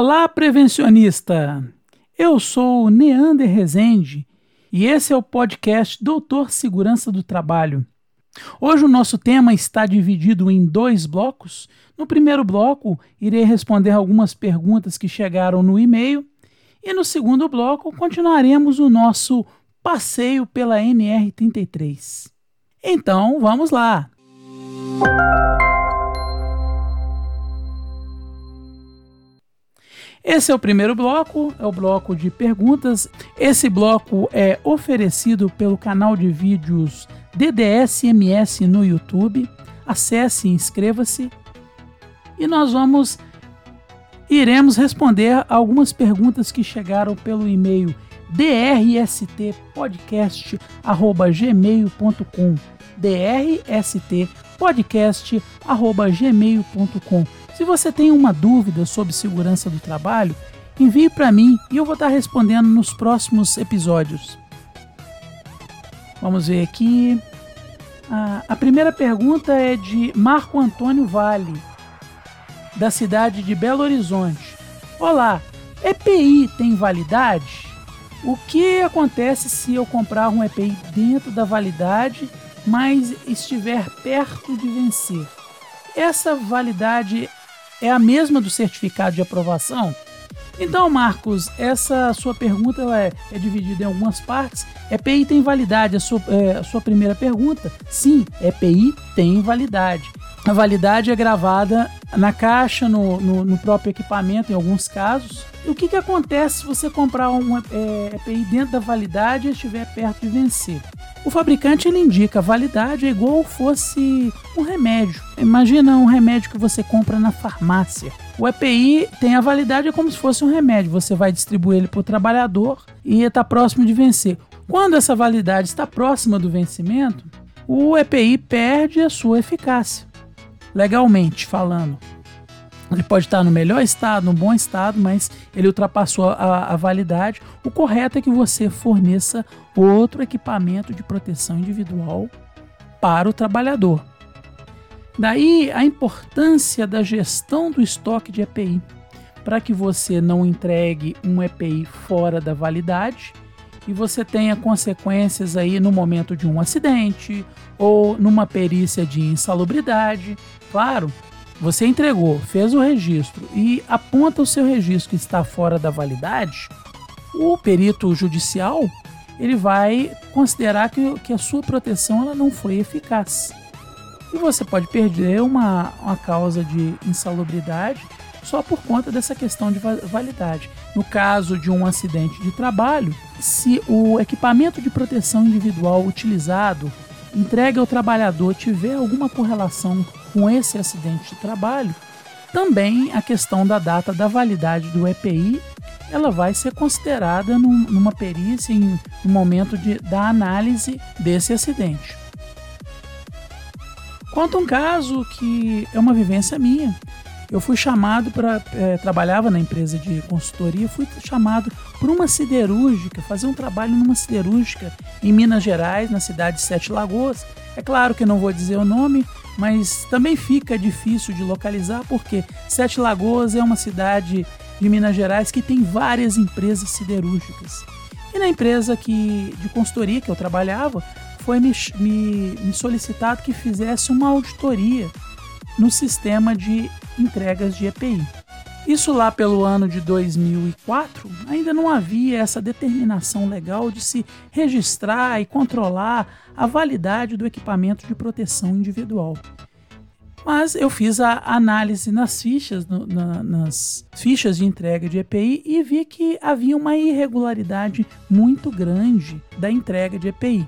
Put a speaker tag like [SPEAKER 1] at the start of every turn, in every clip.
[SPEAKER 1] Olá, prevencionista! Eu sou Neander Rezende e esse é o podcast Doutor Segurança do Trabalho. Hoje o nosso tema está dividido em dois blocos. No primeiro bloco, irei responder algumas perguntas que chegaram no e-mail, e no segundo bloco, continuaremos o nosso passeio pela NR33. Então, vamos lá! Esse é o primeiro bloco, é o bloco de perguntas. Esse bloco é oferecido pelo canal de vídeos DDSMS no YouTube. Acesse e inscreva-se. E nós vamos iremos responder algumas perguntas que chegaram pelo e-mail drstpodcast@gmail.com drstpodcast@gmail.com se você tem uma dúvida sobre segurança do trabalho, envie para mim e eu vou estar respondendo nos próximos episódios. Vamos ver aqui. A primeira pergunta é de Marco Antônio Vale, da cidade de Belo Horizonte. Olá, EPI tem validade? O que acontece se eu comprar um EPI dentro da validade, mas estiver perto de vencer? Essa validade é a mesma do certificado de aprovação? Então, Marcos, essa sua pergunta ela é, é dividida em algumas partes. EPI tem validade? A sua, é, a sua primeira pergunta? Sim, EPI tem validade. A validade é gravada na caixa, no, no, no próprio equipamento, em alguns casos. E o que, que acontece se você comprar um é, EPI dentro da validade e estiver perto de vencer? O fabricante ele indica a validade é igual fosse um remédio. Imagina um remédio que você compra na farmácia. O EPI tem a validade como se fosse um remédio. Você vai distribuir ele para o trabalhador e está próximo de vencer. Quando essa validade está próxima do vencimento, o EPI perde a sua eficácia legalmente falando. Ele pode estar no melhor estado, no bom estado, mas ele ultrapassou a, a, validade. O correto é que você forneça outro equipamento de proteção individual para o trabalhador. Daí a importância da gestão do estoque de EPI, para que você não entregue um EPI fora da validade e você tenha consequências aí no momento de um acidente ou numa perícia de insalubridade. Claro, você entregou, fez o registro e aponta o seu registro que está fora da validade, o perito judicial ele vai considerar que, que a sua proteção ela não foi eficaz. E você pode perder uma, uma causa de insalubridade só por conta dessa questão de validade. No caso de um acidente de trabalho, se o equipamento de proteção individual utilizado entregue ao trabalhador tiver alguma correlação com esse acidente de trabalho, também a questão da data da validade do EPI ela vai ser considerada num, numa perícia em, no momento de, da análise desse acidente. Quanto a um caso que é uma vivência minha, eu fui chamado para é, trabalhava na empresa de consultoria, fui chamado por uma siderúrgica, fazer um trabalho numa siderúrgica em Minas Gerais, na cidade de Sete Lagoas. É claro que não vou dizer o nome, mas também fica difícil de localizar porque Sete Lagoas é uma cidade de Minas Gerais que tem várias empresas siderúrgicas. E na empresa que, de consultoria que eu trabalhava, foi me, me, me solicitado que fizesse uma auditoria no sistema de entregas de EPI. Isso lá pelo ano de 2004, ainda não havia essa determinação legal de se registrar e controlar a validade do equipamento de proteção individual. Mas eu fiz a análise nas fichas, no, na, nas fichas de entrega de EPI e vi que havia uma irregularidade muito grande da entrega de EPI.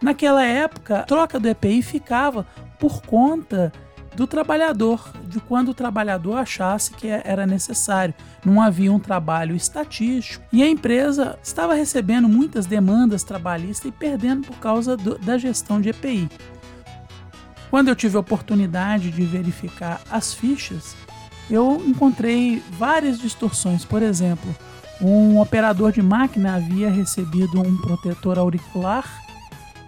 [SPEAKER 1] Naquela época, a troca do EPI ficava por conta do trabalhador, de quando o trabalhador achasse que era necessário. Não havia um trabalho estatístico e a empresa estava recebendo muitas demandas trabalhistas e perdendo por causa do, da gestão de EPI. Quando eu tive a oportunidade de verificar as fichas, eu encontrei várias distorções. Por exemplo, um operador de máquina havia recebido um protetor auricular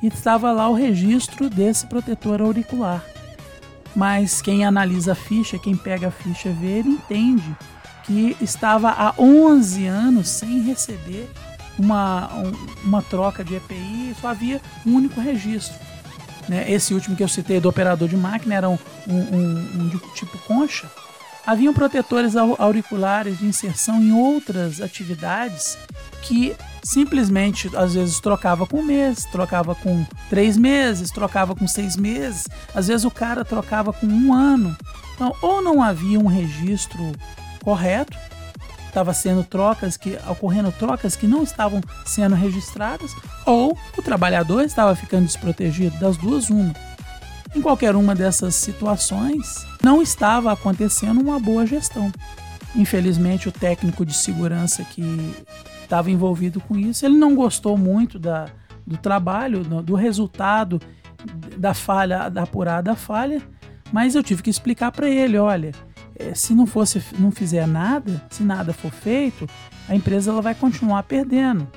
[SPEAKER 1] e estava lá o registro desse protetor auricular mas quem analisa a ficha, quem pega a ficha vê, ele entende que estava há 11 anos sem receber uma, uma troca de EPI, só havia um único registro. Né? Esse último que eu citei do operador de máquina era um, um, um, um tipo concha. Haviam protetores auriculares de inserção em outras atividades que simplesmente às vezes trocava com um mês, trocava com três meses, trocava com seis meses, às vezes o cara trocava com um ano. Então, ou não havia um registro correto, estava sendo trocas que ocorrendo trocas que não estavam sendo registradas, ou o trabalhador estava ficando desprotegido das duas uma. Em qualquer uma dessas situações, não estava acontecendo uma boa gestão. Infelizmente, o técnico de segurança que estava envolvido com isso, ele não gostou muito da, do trabalho, do resultado da falha, da apurada falha, mas eu tive que explicar para ele, olha, eh, se não fosse, não fizer nada, se nada for feito, a empresa ela vai continuar perdendo.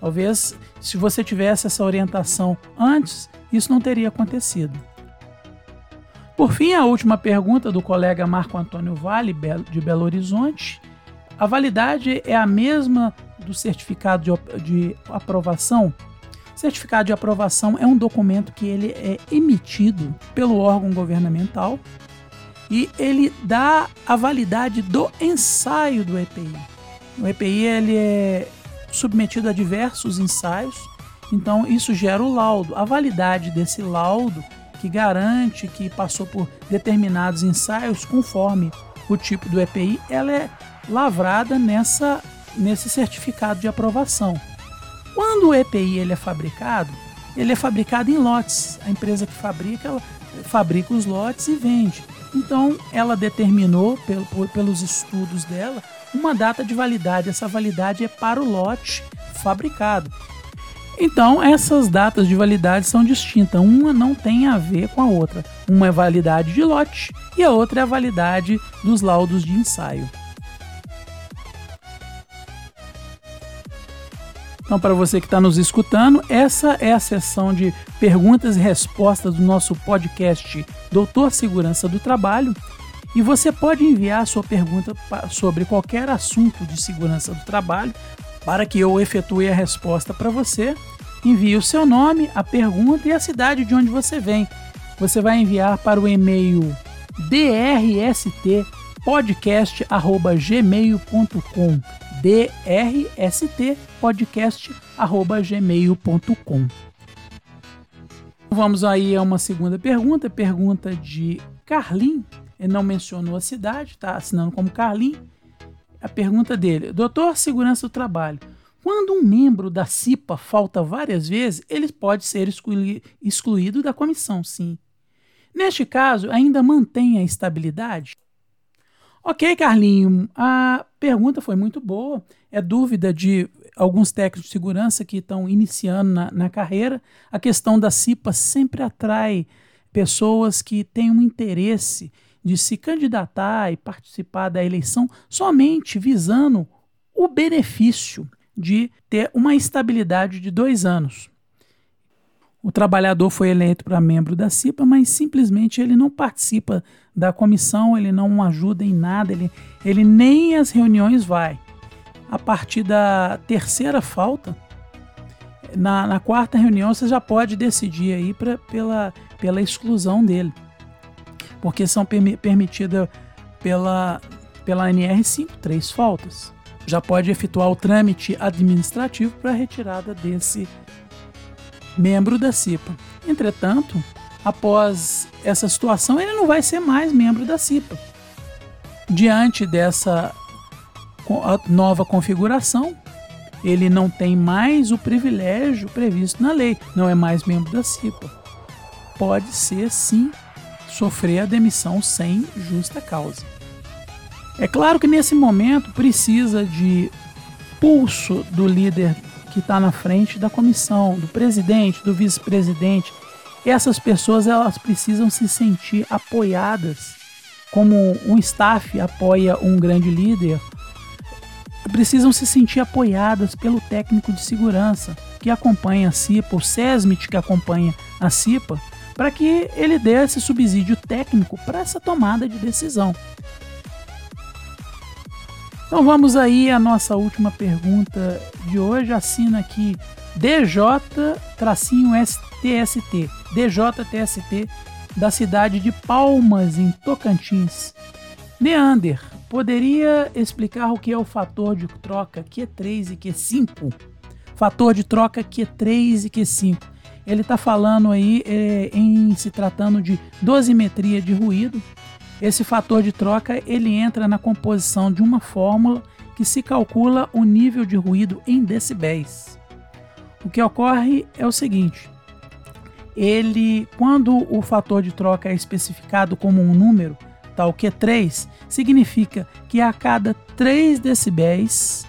[SPEAKER 1] Talvez se você tivesse essa orientação antes, isso não teria acontecido. Por fim, a última pergunta do colega Marco Antônio Vale, de Belo Horizonte. A validade é a mesma do certificado de, de aprovação? Certificado de aprovação é um documento que ele é emitido pelo órgão governamental e ele dá a validade do ensaio do EPI. O EPI ele é submetido a diversos ensaios, então isso gera o laudo. A validade desse laudo que garante que passou por determinados ensaios conforme o tipo do EPI, ela é lavrada nessa, nesse certificado de aprovação. Quando o EPI ele é fabricado, ele é fabricado em lotes. A empresa que fabrica, ela fabrica os lotes e vende. Então, ela determinou, pelo, pelos estudos dela, uma data de validade. Essa validade é para o lote fabricado. Então, essas datas de validade são distintas. Uma não tem a ver com a outra. Uma é validade de lote e a outra é a validade dos laudos de ensaio. Então, para você que está nos escutando, essa é a sessão de perguntas e respostas do nosso podcast Doutor Segurança do Trabalho. E você pode enviar sua pergunta sobre qualquer assunto de segurança do trabalho para que eu efetue a resposta para você, envie o seu nome, a pergunta e a cidade de onde você vem. Você vai enviar para o e-mail drstpodcast@gmail.com drstpodcast@gmail.com. Vamos aí a uma segunda pergunta, pergunta de Carlin. Ele não mencionou a cidade, está assinando como Carlin a pergunta dele: Doutor Segurança do Trabalho, quando um membro da CIPA falta várias vezes, ele pode ser excluído da comissão, sim. Neste caso, ainda mantém a estabilidade? Ok, Carlinho, a pergunta foi muito boa. É dúvida de alguns técnicos de segurança que estão iniciando na, na carreira. A questão da CIPA sempre atrai pessoas que têm um interesse de se candidatar e participar da eleição somente visando o benefício de ter uma estabilidade de dois anos. O trabalhador foi eleito para membro da CIPA, mas simplesmente ele não participa da comissão, ele não ajuda em nada, ele, ele nem às reuniões vai. A partir da terceira falta, na, na quarta reunião você já pode decidir aí pra, pela, pela exclusão dele porque são permitidas pela, pela NR5 três faltas. Já pode efetuar o trâmite administrativo para a retirada desse membro da CIPA. Entretanto, após essa situação, ele não vai ser mais membro da CIPA. Diante dessa nova configuração, ele não tem mais o privilégio previsto na lei, não é mais membro da CIPA. Pode ser sim sofrer a demissão sem justa causa. É claro que nesse momento precisa de pulso do líder que está na frente da comissão, do presidente, do vice-presidente. Essas pessoas elas precisam se sentir apoiadas, como um staff apoia um grande líder. Precisam se sentir apoiadas pelo técnico de segurança que acompanha a CIPA, o SESMIT que acompanha a CIPA, para que ele dê esse subsídio técnico para essa tomada de decisão. Então vamos aí à nossa última pergunta de hoje. Assina aqui DJ-STST. DJ-TST da cidade de Palmas, em Tocantins. Neander, poderia explicar o que é o fator de troca Q3 e Q5? Fator de troca Q3 e Q5. Ele está falando aí é, em se tratando de dosimetria de ruído, esse fator de troca ele entra na composição de uma fórmula que se calcula o nível de ruído em decibéis. O que ocorre é o seguinte: ele, quando o fator de troca é especificado como um número, tal que 3, significa que a cada 3 decibéis,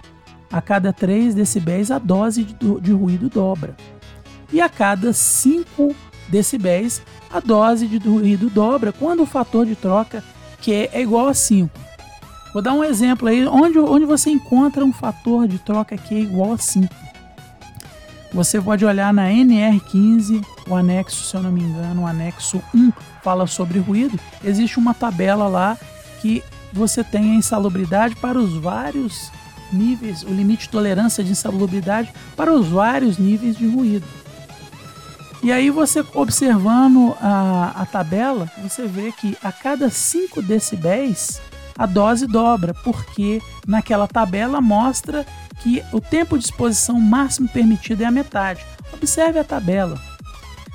[SPEAKER 1] a cada 3 decibéis a dose de, de ruído dobra. E a cada 5 decibéis a dose de ruído dobra quando o fator de troca que é igual a 5. Vou dar um exemplo aí onde, onde você encontra um fator de troca que é igual a 5. Você pode olhar na NR15, o anexo, se eu não me engano, o anexo 1 fala sobre ruído. Existe uma tabela lá que você tem a insalubridade para os vários níveis, o limite de tolerância de insalubridade para os vários níveis de ruído. E aí você observando a, a tabela, você vê que a cada 5 decibéis a dose dobra, porque naquela tabela mostra que o tempo de exposição máximo permitido é a metade. Observe a tabela.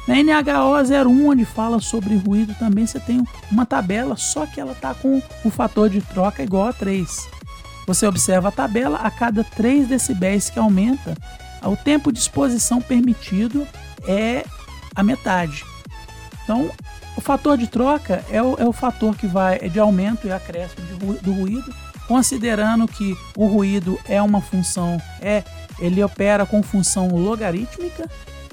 [SPEAKER 1] Na NHO 01, onde fala sobre ruído, também você tem uma tabela, só que ela está com o fator de troca igual a 3. Você observa a tabela, a cada 3 decibéis que aumenta, o tempo de exposição permitido é a metade. Então, o fator de troca é o, é o fator que vai de aumento e acréscimo de, do ruído, considerando que o ruído é uma função, é ele opera com função logarítmica.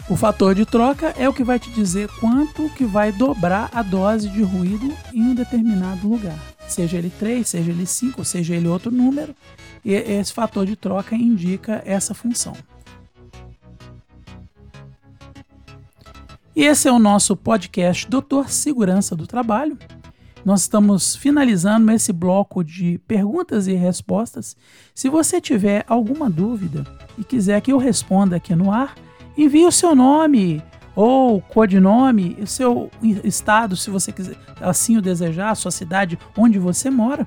[SPEAKER 1] O fator de troca é o que vai te dizer quanto que vai dobrar a dose de ruído em um determinado lugar. Seja ele 3, seja ele 5, seja ele outro número, e esse fator de troca indica essa função. E esse é o nosso podcast Doutor Segurança do Trabalho. Nós estamos finalizando esse bloco de perguntas e respostas. Se você tiver alguma dúvida e quiser que eu responda aqui no ar, envie o seu nome ou codinome, o seu estado, se você quiser, assim o desejar, a sua cidade, onde você mora,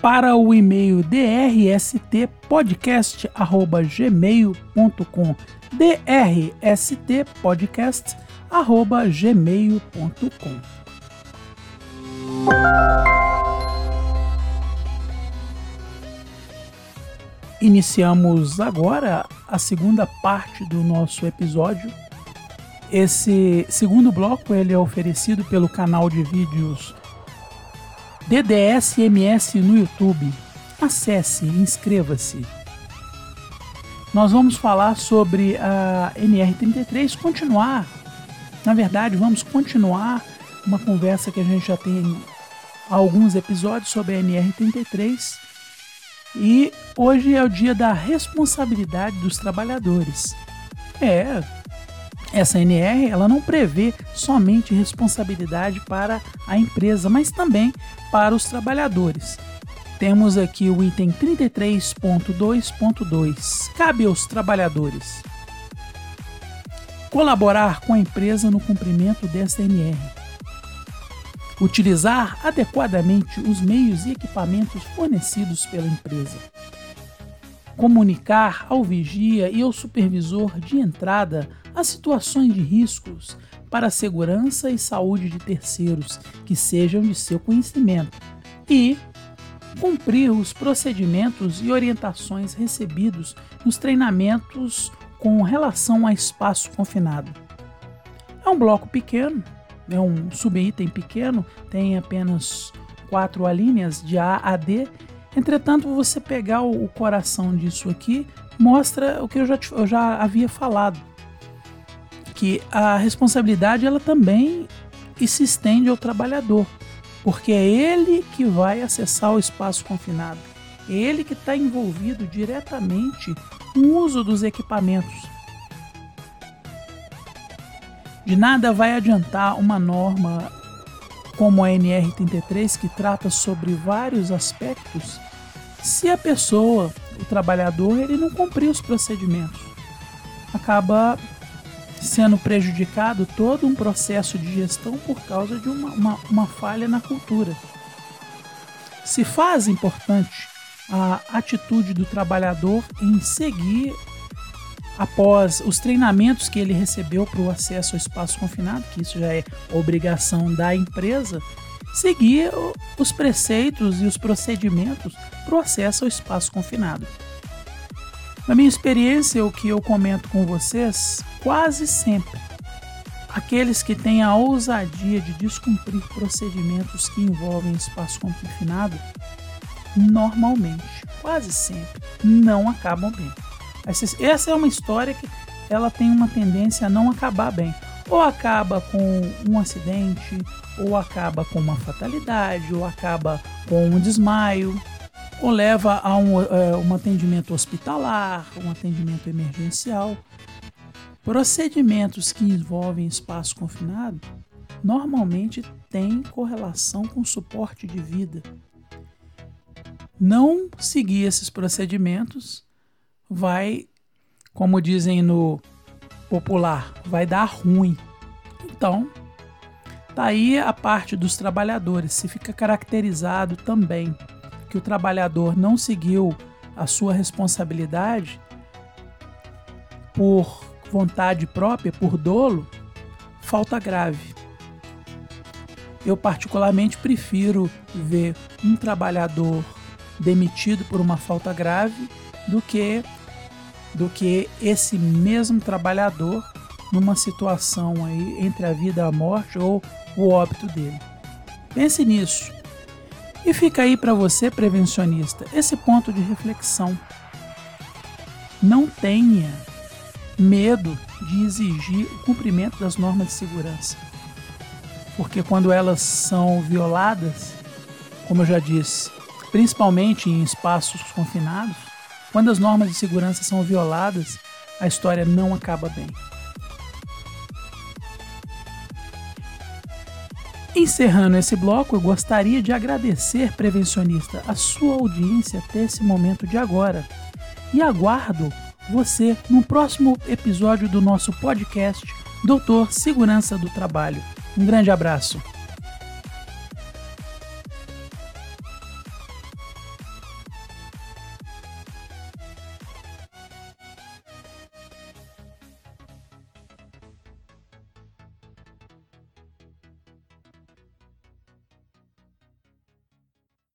[SPEAKER 1] para o e-mail drstpodcast@gmail.com drstpodcast@gmail.com. Iniciamos agora a segunda parte do nosso episódio. Esse segundo bloco ele é oferecido pelo canal de vídeos DDSMS no YouTube. Acesse, inscreva-se nós vamos falar sobre a NR33, continuar, na verdade, vamos continuar uma conversa que a gente já tem alguns episódios sobre a NR33 e hoje é o dia da responsabilidade dos trabalhadores. É, essa NR ela não prevê somente responsabilidade para a empresa, mas também para os trabalhadores. Temos aqui o item 33.2.2. Cabe aos trabalhadores colaborar com a empresa no cumprimento desta NR. Utilizar adequadamente os meios e equipamentos fornecidos pela empresa. Comunicar ao vigia e ao supervisor de entrada as situações de riscos para a segurança e saúde de terceiros que sejam de seu conhecimento e cumprir os procedimentos e orientações recebidos nos treinamentos com relação a espaço confinado. É um bloco pequeno, é um subitem pequeno, tem apenas quatro alíneas de A a D. Entretanto, você pegar o coração disso aqui mostra o que eu já, eu já havia falado, que a responsabilidade ela também se estende ao trabalhador porque é ele que vai acessar o espaço confinado, é ele que está envolvido diretamente no uso dos equipamentos. De nada vai adiantar uma norma como a NR33 que trata sobre vários aspectos se a pessoa, o trabalhador, ele não cumprir os procedimentos. Acaba sendo prejudicado todo um processo de gestão por causa de uma, uma, uma falha na cultura. Se faz importante a atitude do trabalhador em seguir após os treinamentos que ele recebeu para o acesso ao espaço confinado, que isso já é obrigação da empresa, seguir os preceitos e os procedimentos para o acesso ao espaço confinado. Na minha experiência, o que eu comento com vocês, quase sempre, aqueles que têm a ousadia de descumprir procedimentos que envolvem espaço confinado, normalmente, quase sempre, não acabam bem. Essa é uma história que ela tem uma tendência a não acabar bem. Ou acaba com um acidente, ou acaba com uma fatalidade, ou acaba com um desmaio, ou leva a um, é, um atendimento hospitalar, um atendimento emergencial. Procedimentos que envolvem espaço confinado normalmente têm correlação com suporte de vida. Não seguir esses procedimentos vai, como dizem no popular, vai dar ruim. Então, tá aí a parte dos trabalhadores, se fica caracterizado também que o trabalhador não seguiu a sua responsabilidade por vontade própria, por dolo, falta grave. Eu particularmente prefiro ver um trabalhador demitido por uma falta grave do que do que esse mesmo trabalhador numa situação aí entre a vida e a morte ou o óbito dele. Pense nisso. E fica aí para você, prevencionista, esse ponto de reflexão. Não tenha medo de exigir o cumprimento das normas de segurança. Porque quando elas são violadas, como eu já disse, principalmente em espaços confinados, quando as normas de segurança são violadas, a história não acaba bem. Encerrando esse bloco, eu gostaria de agradecer, prevencionista, a sua audiência até esse momento de agora. E aguardo você no próximo episódio do nosso podcast Doutor Segurança do Trabalho. Um grande abraço.